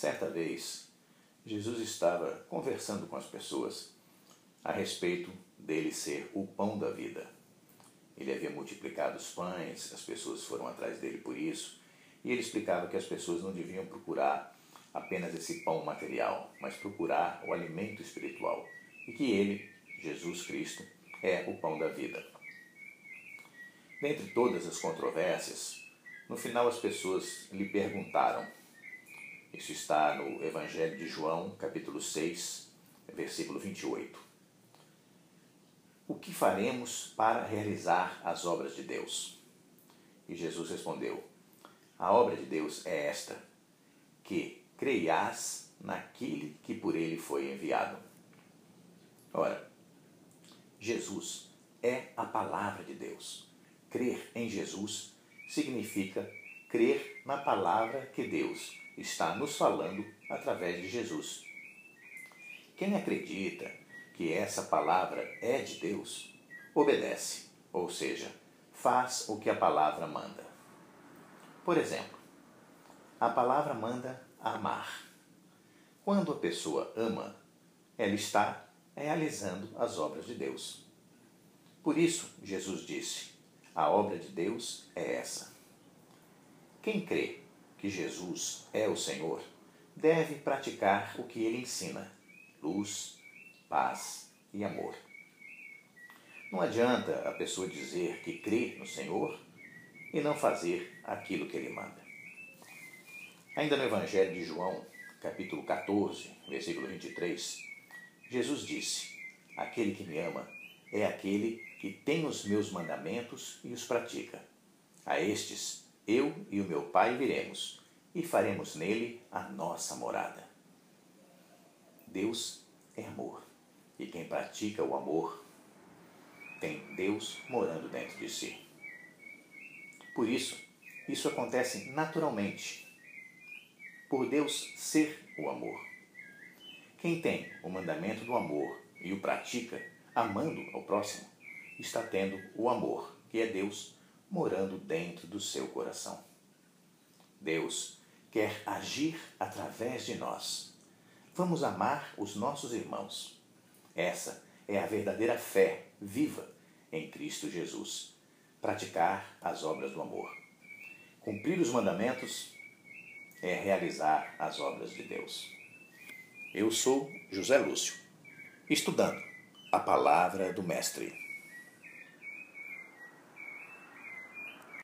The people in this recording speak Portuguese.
Certa vez, Jesus estava conversando com as pessoas a respeito dele ser o pão da vida. Ele havia multiplicado os pães, as pessoas foram atrás dele por isso, e ele explicava que as pessoas não deviam procurar apenas esse pão material, mas procurar o alimento espiritual, e que ele, Jesus Cristo, é o pão da vida. Dentre todas as controvérsias, no final as pessoas lhe perguntaram. Isso está no Evangelho de João, capítulo 6, versículo 28. O que faremos para realizar as obras de Deus? E Jesus respondeu: A obra de Deus é esta, que creias naquele que por ele foi enviado. Ora, Jesus é a palavra de Deus. Crer em Jesus significa crer na palavra que Deus está nos falando através de Jesus. Quem acredita que essa palavra é de Deus, obedece, ou seja, faz o que a palavra manda. Por exemplo, a palavra manda amar. Quando a pessoa ama, ela está realizando as obras de Deus. Por isso, Jesus disse: a obra de Deus é essa. Quem crê que Jesus é o Senhor deve praticar o que ele ensina: luz, paz e amor. Não adianta a pessoa dizer que crê no Senhor e não fazer aquilo que ele manda. Ainda no Evangelho de João, capítulo 14, versículo 23, Jesus disse: Aquele que me ama é aquele que tem os meus mandamentos e os pratica. A estes eu e o meu Pai viremos e faremos nele a nossa morada. Deus é amor, e quem pratica o amor tem Deus morando dentro de si. Por isso, isso acontece naturalmente, por Deus ser o amor. Quem tem o mandamento do amor e o pratica, amando ao próximo, está tendo o amor, que é Deus, morando dentro do seu coração. Deus quer agir através de nós. Vamos amar os nossos irmãos. Essa é a verdadeira fé viva em Cristo Jesus. Praticar as obras do amor. Cumprir os mandamentos é realizar as obras de Deus. Eu sou José Lúcio, estudando a palavra do Mestre.